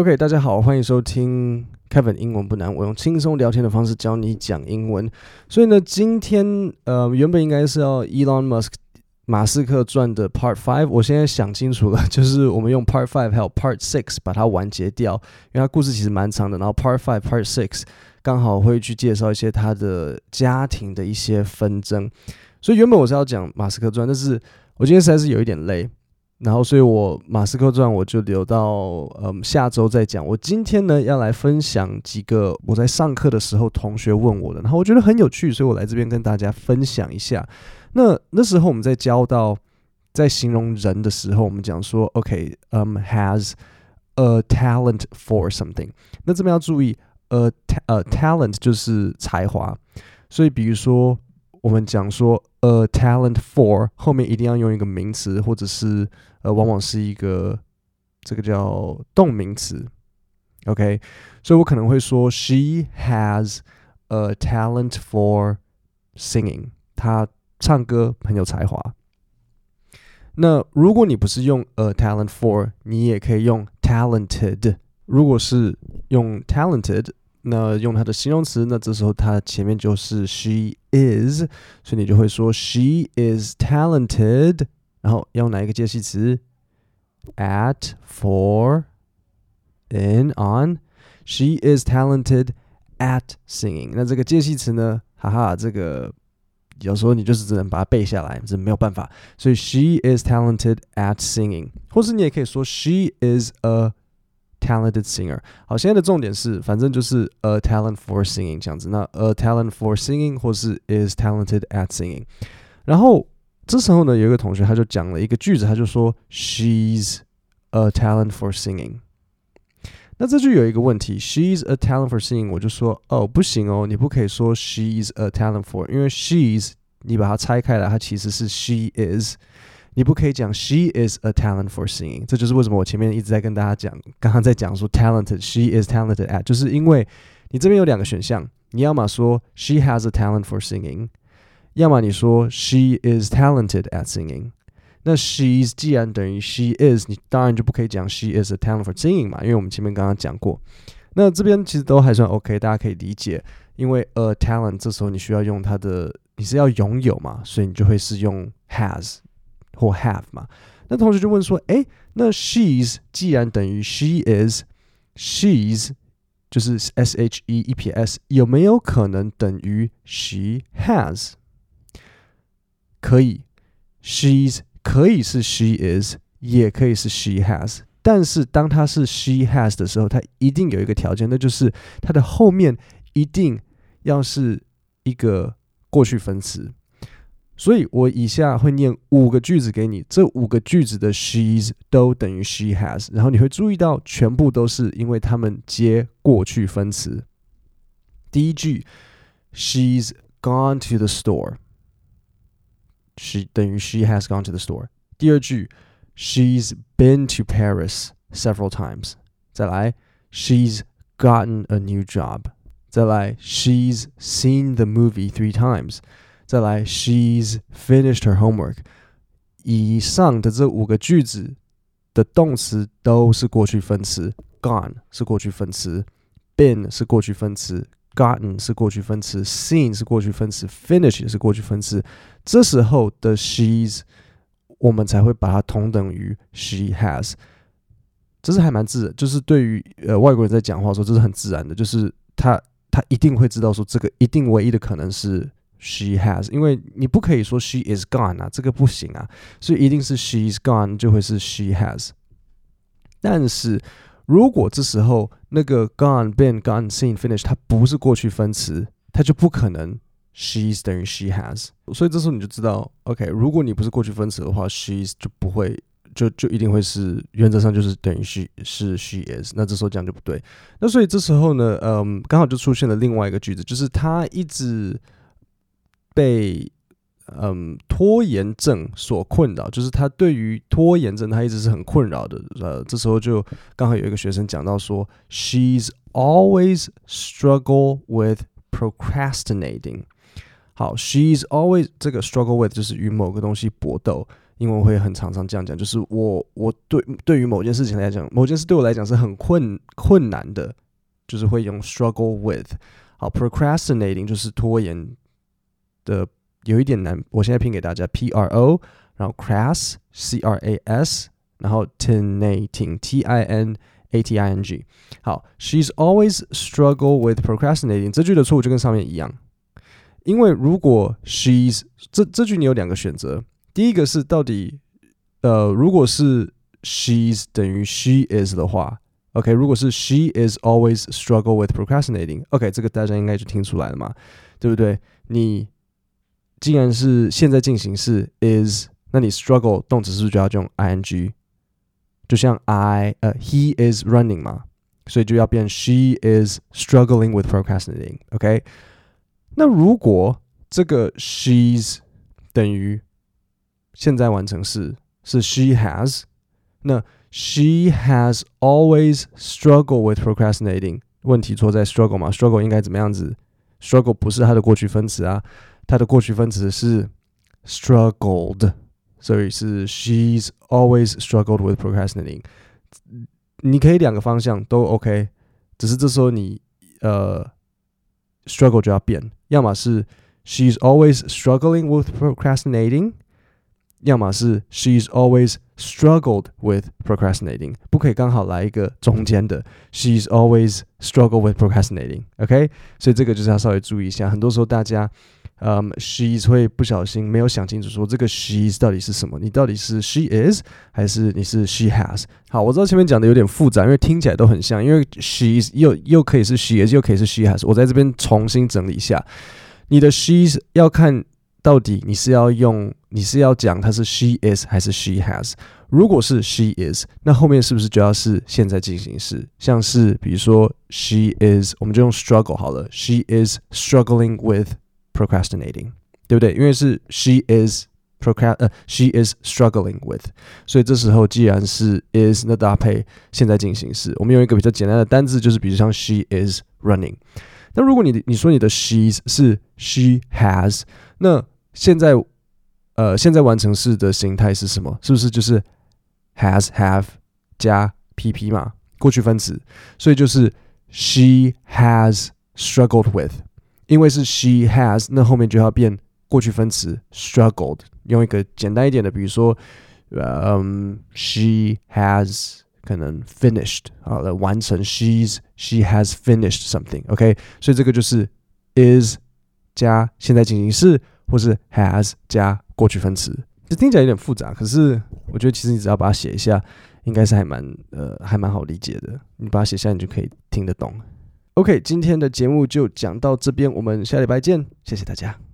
OK，大家好，欢迎收听 Kevin 英文不难，我用轻松聊天的方式教你讲英文。所以呢，今天呃，原本应该是要 Elon Musk 马斯克传的 Part Five，我现在想清楚了，就是我们用 Part Five 还有 Part Six 把它完结掉，因为它故事其实蛮长的。然后 Part Five、Part Six 刚好会去介绍一些他的家庭的一些纷争。所以原本我是要讲马斯克传，但是我今天实在是有一点累。然后，所以我马斯克传我就留到嗯下周再讲。我今天呢要来分享几个我在上课的时候同学问我的，然后我觉得很有趣，所以我来这边跟大家分享一下。那那时候我们在教到在形容人的时候，我们讲说，OK，嗯、um，has a talent for something。那这边要注意，a a talent 就是才华，所以比如说。我们讲说，a talent for 后面一定要用一个名词，或者是呃，往往是一个这个叫动名词，OK？所以我可能会说，She has a talent for singing。她唱歌很有才华。那如果你不是用 a talent for，你也可以用 talented。如果是用 talented。那用它的形容词，那这时候它前面就是 she is，所以你就会说 she is talented，然后要用哪一个介系词？at for in on，she is talented at singing。那这个介系词呢？哈哈，这个有时候你就是只能把它背下来，这没有办法。所以 she is talented at singing，或是你也可以说 she is a Talented singer，好，现在的重点是，反正就是 a talent for singing 这样子。那 a talent for singing 或是 is talented at singing。然后这时候呢，有一个同学他就讲了一个句子，他就说 she's a talent for singing。那这句有一个问题，she's a talent for singing，我就说哦，不行哦，你不可以说 she's a talent for，因为 she's 你把它拆开来，它其实是 she is。 你不可以讲 she is a talent for singing，这就是为什么我前面一直在跟大家讲，刚刚在讲说 talented，she is talented at，就是因为你这边有两个选项，你要么说 she has a talent for singing，要么你说 she is talented at singing。那 she's 既然等于 she is，你当然就不可以讲 she is a talent for singing 嘛，因为我们前面刚刚讲过。那这边其实都还算 OK，大家可以理解，因为 a talent 这时候你需要用它的，你是要拥有嘛，所以你就会是用 has。或 have 嘛，那同学就问说，诶，那 she's 既然等于 she is，she's 就是 s h e 一撇 s，有没有可能等于 she has？可以，she's 可以是 she is，也可以是 she has，但是当它是 she has 的时候，它一定有一个条件，那就是它的后面一定要是一个过去分词。所以我以下会念五个句子给你，这五个句子的 she's 都等于 she has，然后你会注意到全部都是因为它们接过去分词。第一句，she's gone to the store，she 等于 she has gone to the store。第二句，she's been to Paris several times。再来，she's gotten a new job。再来，she's seen the movie three times。 再来，she's finished her homework。以上的这五个句子的动词都是过去分词，gone 是过去分词，been 是过去分词，gotten 是过去分词，seen 是过去分词，finished 也是过去分词。这时候的 she's 我们才会把它同等于 she has。这是还蛮自然，就是对于呃外国人在讲话说，这是很自然的，就是他他一定会知道说这个一定唯一的可能是。She has，因为你不可以说 she is gone 啊，这个不行啊，所以一定是 she is gone 就会是 she has。但是如果这时候那个 gone、been、gone、seen、finish 它不是过去分词，它就不可能 she's 等于 she has。所以这时候你就知道，OK，如果你不是过去分词的话，she's 就不会，就就一定会是原则上就是等于 she 是 she is。那这时候讲就不对。那所以这时候呢，嗯，刚好就出现了另外一个句子，就是他一直。被嗯拖延症所困扰，就是他对于拖延症他一直是很困扰的。呃，这时候就刚好有一个学生讲到说，She's always struggle with procrastinating。好，She's always 这个 struggle with 就是与某个东西搏斗，英文会很常常这样讲，就是我我对对于某件事情来讲，某件事对我来讲是很困困难的，就是会用 struggle with。好，procrastinating 就是拖延的有一点难，我现在拼给大家 P R O，然后 crass C R A S，然后 tinating T I N A T I N G。好，she's always struggle with procrastinating 这句的错误就跟上面一样，因为如果 she's 这这句你有两个选择。第一个是到底，呃，如果是 she's 等于 she is 的话，OK，如果是 she is always struggle with procrastinating，OK，这个大家应该就听出来了嘛，对不对？你既然是现在进行式 is，那你 struggle 动词是不是就要用 ing？就像 I，呃，he is running 嘛，所以就要变 she is struggling with procrastinating，OK？那如果这个 she's 等于现在完成式是 she has，那 she has always struggled with procrastinating。问题错在 struggle 嘛？struggle 应该怎么样子？struggle 不是它的过去分词啊，它的过去分词是 struggled，所以是 she's always struggled with procrastinating。你可以两个方向都 OK，只是这时候你呃 struggle 就要变，要么是 she's always struggling with procrastinating。要么是 she's always struggled with procrastinating，不可以刚好来一个中间的 she's always struggled with procrastinating，OK？、Okay? 所以这个就是要稍微注意一下。很多时候大家， 嗯，she's 会不小心没有想清楚，说这个 she's 到底是什么？你到底是 she is 还是你是 she has？好，我知道前面讲的有点复杂，因为听起来都很像，因为 she's 又又可以是 she is，又可以是 she has。我在这边重新整理一下，你的 she's 要看。到底你是要用，你是要讲它是 she is 还是 she has？如果是 she is，那后面是不是就要是现在进行式？像是比如说 she is，我们就用 struggle 好了。She is struggling with procrastinating，对不对？因为是 she is procrast，呃，she is struggling with，所以这时候既然是 is，那搭配现在进行式，我们用一个比较简单的单字，就是比如像 she is running。那如果你你说你的 she's 是 she has，那现在呃现在完成式的形态是什么？是不是就是 has have 加 pp 嘛？过去分词，所以就是 she has struggled with， 因为是 she has，那后面就要变过去分词 struggled。用一个简单一点的，比如说，嗯，she has。可能 finished 好了，完成 she's she has finished something。OK，所以这个就是 is 加现在进行式，或是 has 加过去分词。这听起来有点复杂，可是我觉得其实你只要把它写一下，应该是还蛮呃还蛮好理解的。你把它写下，你就可以听得懂。OK，今天的节目就讲到这边，我们下礼拜见，谢谢大家。